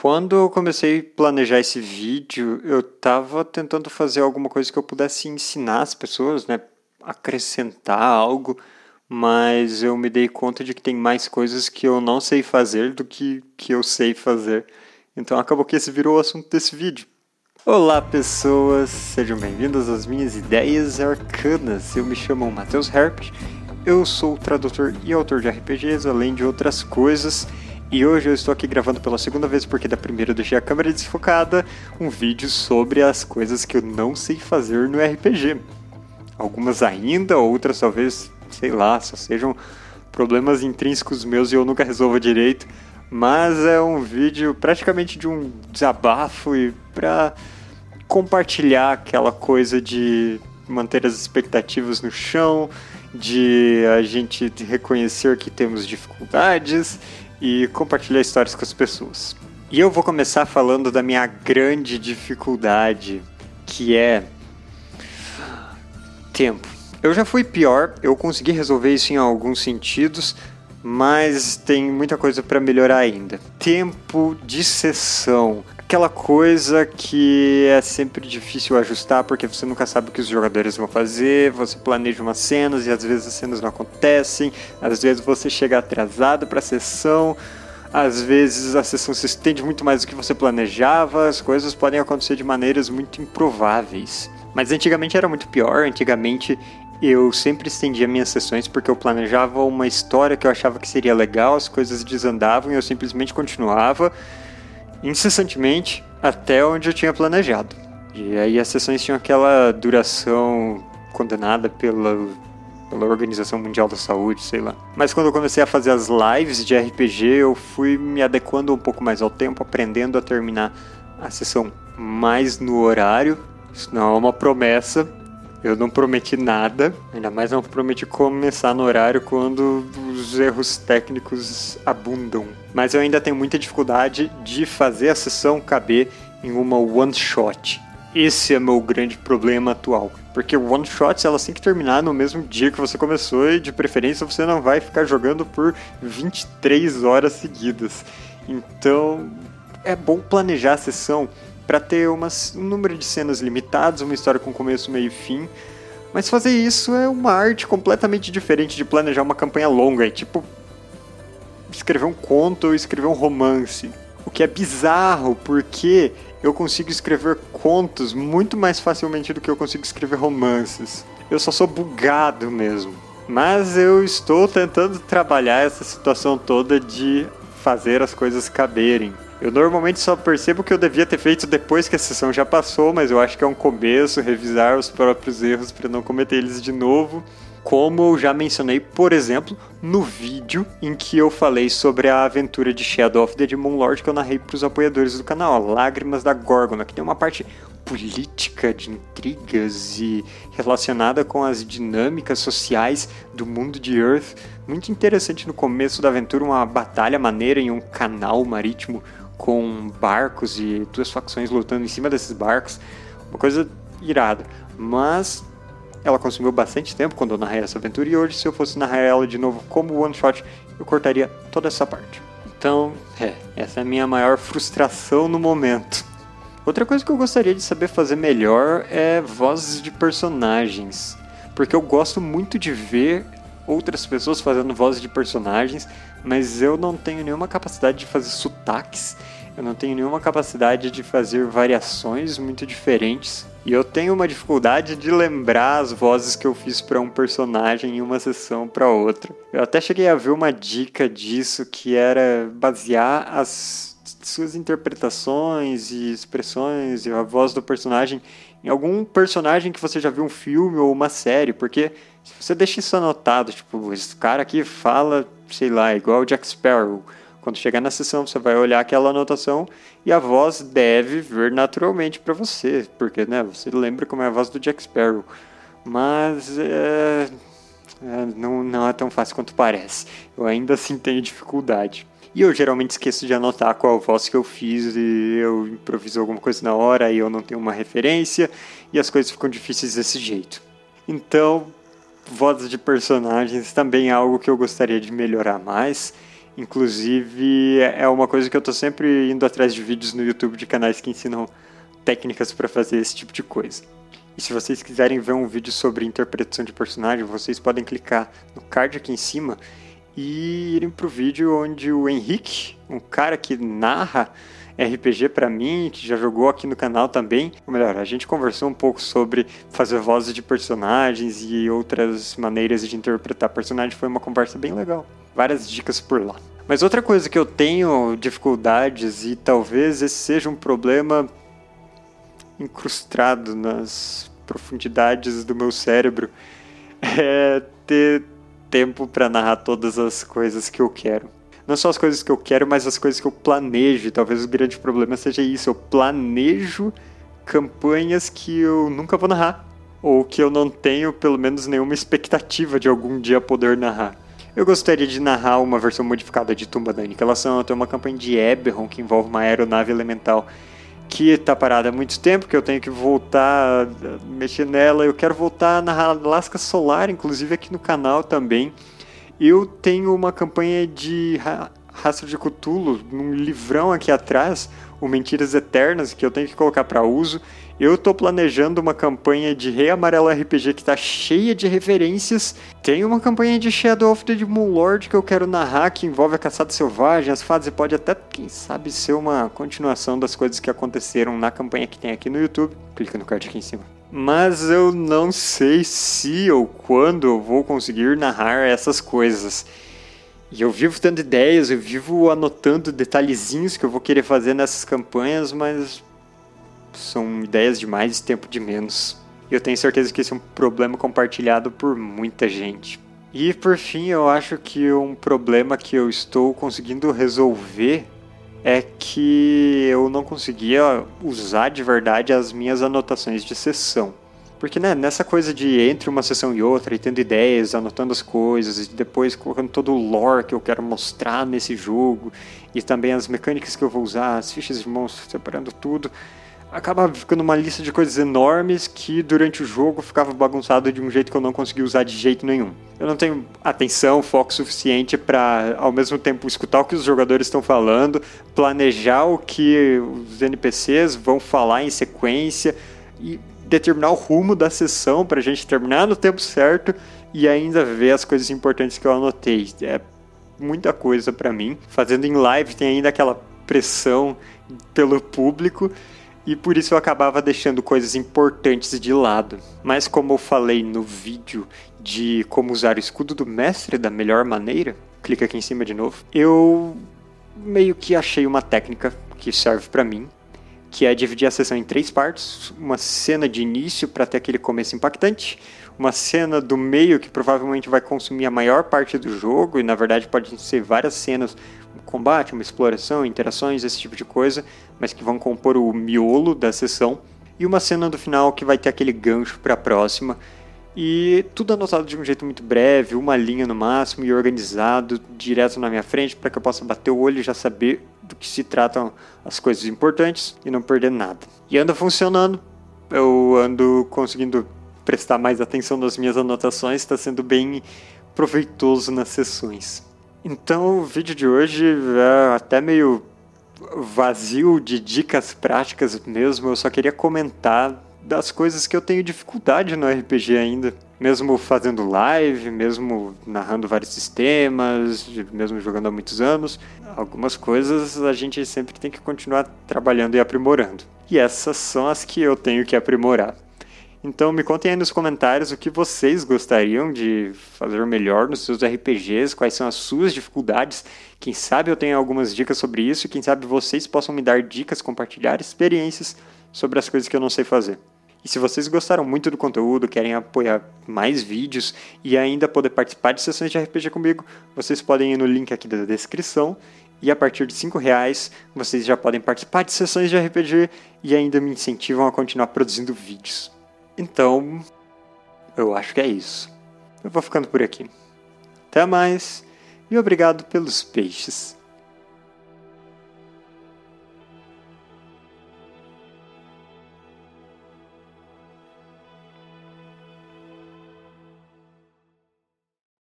Quando eu comecei a planejar esse vídeo, eu estava tentando fazer alguma coisa que eu pudesse ensinar as pessoas, né? Acrescentar algo, mas eu me dei conta de que tem mais coisas que eu não sei fazer do que que eu sei fazer. Então acabou que esse virou o assunto desse vídeo. Olá pessoas, sejam bem-vindos às minhas ideias arcanas. Eu me chamo Matheus Herpes, eu sou tradutor e autor de RPGs, além de outras coisas. E hoje eu estou aqui gravando pela segunda vez, porque da primeira eu deixei a câmera desfocada, um vídeo sobre as coisas que eu não sei fazer no RPG. Algumas ainda, outras talvez, sei lá, só sejam problemas intrínsecos meus e eu nunca resolvo direito. Mas é um vídeo praticamente de um desabafo e para compartilhar aquela coisa de manter as expectativas no chão, de a gente reconhecer que temos dificuldades e compartilhar histórias com as pessoas. E eu vou começar falando da minha grande dificuldade, que é tempo. Eu já fui pior, eu consegui resolver isso em alguns sentidos, mas tem muita coisa para melhorar ainda. Tempo de sessão. Aquela coisa que é sempre difícil ajustar porque você nunca sabe o que os jogadores vão fazer, você planeja umas cenas e às vezes as cenas não acontecem, às vezes você chega atrasado para a sessão, às vezes a sessão se estende muito mais do que você planejava, as coisas podem acontecer de maneiras muito improváveis. Mas antigamente era muito pior, antigamente eu sempre estendia minhas sessões porque eu planejava uma história que eu achava que seria legal, as coisas desandavam e eu simplesmente continuava incessantemente até onde eu tinha planejado. E aí as sessões tinham aquela duração condenada pela, pela Organização Mundial da Saúde, sei lá. Mas quando eu comecei a fazer as lives de RPG, eu fui me adequando um pouco mais ao tempo, aprendendo a terminar a sessão mais no horário. Isso não é uma promessa, eu não prometi nada, ainda mais não prometi começar no horário quando os erros técnicos abundam. Mas eu ainda tenho muita dificuldade de fazer a sessão caber em uma one shot. Esse é meu grande problema atual. Porque one shots elas têm que terminar no mesmo dia que você começou e de preferência você não vai ficar jogando por 23 horas seguidas. Então é bom planejar a sessão para ter umas, um número de cenas limitados, uma história com começo, meio e fim. Mas fazer isso é uma arte completamente diferente de planejar uma campanha longa. É tipo escrever um conto ou escrever um romance. O que é bizarro, porque eu consigo escrever contos muito mais facilmente do que eu consigo escrever romances. Eu só sou bugado mesmo. Mas eu estou tentando trabalhar essa situação toda de fazer as coisas caberem. Eu normalmente só percebo que eu devia ter feito depois que a sessão já passou, mas eu acho que é um começo revisar os próprios erros para não cometer eles de novo. Como eu já mencionei, por exemplo, no vídeo em que eu falei sobre a aventura de Shadow of the Demon Lord que eu narrei para os apoiadores do canal, Lágrimas da Górgona, que tem uma parte política de intrigas e relacionada com as dinâmicas sociais do mundo de Earth. Muito interessante no começo da aventura, uma batalha maneira em um canal marítimo com barcos e duas facções lutando em cima desses barcos. Uma coisa irada. Mas ela consumiu bastante tempo quando eu narrei essa aventura e hoje, se eu fosse narrar ela de novo como one shot, eu cortaria toda essa parte. Então, é, essa é a minha maior frustração no momento. Outra coisa que eu gostaria de saber fazer melhor é vozes de personagens. Porque eu gosto muito de ver outras pessoas fazendo vozes de personagens, mas eu não tenho nenhuma capacidade de fazer sotaques, eu não tenho nenhuma capacidade de fazer variações muito diferentes. E eu tenho uma dificuldade de lembrar as vozes que eu fiz para um personagem em uma sessão para outra. Eu até cheguei a ver uma dica disso que era basear as suas interpretações e expressões e a voz do personagem em algum personagem que você já viu um filme ou uma série, porque se você deixa isso anotado, tipo, esse cara aqui fala, sei lá, igual o Jack Sparrow. Quando chegar na sessão, você vai olhar aquela anotação e a voz deve vir naturalmente para você, porque né, você lembra como é a voz do Jack Sparrow. Mas é, é, não, não é tão fácil quanto parece. Eu ainda assim tenho dificuldade. E eu geralmente esqueço de anotar qual voz que eu fiz e eu improviso alguma coisa na hora e eu não tenho uma referência e as coisas ficam difíceis desse jeito. Então, vozes de personagens também é algo que eu gostaria de melhorar mais. Inclusive, é uma coisa que eu tô sempre indo atrás de vídeos no YouTube de canais que ensinam técnicas para fazer esse tipo de coisa. E se vocês quiserem ver um vídeo sobre interpretação de personagem, vocês podem clicar no card aqui em cima e irem pro vídeo onde o Henrique, um cara que narra RPG para mim, que já jogou aqui no canal também. Ou melhor, a gente conversou um pouco sobre fazer vozes de personagens e outras maneiras de interpretar personagens. Foi uma conversa bem legal. Várias dicas por lá. Mas outra coisa que eu tenho dificuldades e talvez esse seja um problema incrustado nas profundidades do meu cérebro é ter tempo para narrar todas as coisas que eu quero. Não só as coisas que eu quero, mas as coisas que eu planejo. Talvez o grande problema seja isso. Eu planejo campanhas que eu nunca vou narrar. Ou que eu não tenho, pelo menos, nenhuma expectativa de algum dia poder narrar. Eu gostaria de narrar uma versão modificada de Tumba da Aniquilação. Eu tenho uma campanha de Eberron que envolve uma aeronave elemental que está parada há muito tempo, que eu tenho que voltar a mexer nela. Eu quero voltar na Alaska Solar, inclusive aqui no canal também. Eu tenho uma campanha de Rastro de Cthulhu, num livrão aqui atrás, o Mentiras Eternas, que eu tenho que colocar para uso. Eu estou planejando uma campanha de Rei Amarelo RPG que está cheia de referências. Tem uma campanha de Shadow of the Demon Lord que eu quero narrar, que envolve a caçada selvagem, as fadas, e pode até, quem sabe, ser uma continuação das coisas que aconteceram na campanha que tem aqui no YouTube. Clica no card aqui em cima. Mas eu não sei se ou quando eu vou conseguir narrar essas coisas. E eu vivo tendo ideias, eu vivo anotando detalhezinhos que eu vou querer fazer nessas campanhas, mas são ideias de mais e tempo de menos. E eu tenho certeza que esse é um problema compartilhado por muita gente. E por fim, eu acho que um problema que eu estou conseguindo resolver é que eu não conseguia usar de verdade as minhas anotações de sessão. Porque né, nessa coisa de entre uma sessão e outra, e tendo ideias, anotando as coisas, e depois colocando todo o lore que eu quero mostrar nesse jogo, e também as mecânicas que eu vou usar, as fichas de monstros, separando tudo, acaba ficando uma lista de coisas enormes que durante o jogo ficava bagunçado de um jeito que eu não conseguia usar de jeito nenhum. Eu não tenho atenção, foco suficiente para ao mesmo tempo escutar o que os jogadores estão falando, planejar o que os NPCs vão falar em sequência e determinar o rumo da sessão para a gente terminar no tempo certo e ainda ver as coisas importantes que eu anotei. É muita coisa para mim. Fazendo em live tem ainda aquela pressão pelo público e por isso eu acabava deixando coisas importantes de lado. Mas como eu falei no vídeo de como usar o escudo do mestre da melhor maneira, clica aqui em cima de novo, eu meio que achei uma técnica que serve para mim, que é dividir a sessão em três partes, uma cena de início para ter aquele começo impactante, uma cena do meio que provavelmente vai consumir a maior parte do jogo, e na verdade pode ser várias cenas, um combate, uma exploração, interações, esse tipo de coisa, mas que vão compor o miolo da sessão, e uma cena do final que vai ter aquele gancho para a próxima, e tudo anotado de um jeito muito breve, uma linha no máximo e organizado direto na minha frente para que eu possa bater o olho e já saber do que se tratam as coisas importantes e não perder nada. E anda funcionando, eu ando conseguindo prestar mais atenção nas minhas anotações, está sendo bem proveitoso nas sessões. Então o vídeo de hoje é até meio vazio de dicas práticas mesmo, eu só queria comentar das coisas que eu tenho dificuldade no RPG ainda. Mesmo fazendo live, mesmo narrando vários sistemas, mesmo jogando há muitos anos, algumas coisas a gente sempre tem que continuar trabalhando e aprimorando. E essas são as que eu tenho que aprimorar. Então me contem aí nos comentários o que vocês gostariam de fazer melhor nos seus RPGs, quais são as suas dificuldades. Quem sabe eu tenho algumas dicas sobre isso, quem sabe vocês possam me dar dicas, compartilhar experiências sobre as coisas que eu não sei fazer. E se vocês gostaram muito do conteúdo, querem apoiar mais vídeos e ainda poder participar de sessões de RPG comigo, vocês podem ir no link aqui da descrição e a partir de cinco reais vocês já podem participar de sessões de RPG e ainda me incentivam a continuar produzindo vídeos. Então, eu acho que é isso. Eu vou ficando por aqui. Até mais e obrigado pelos peixes.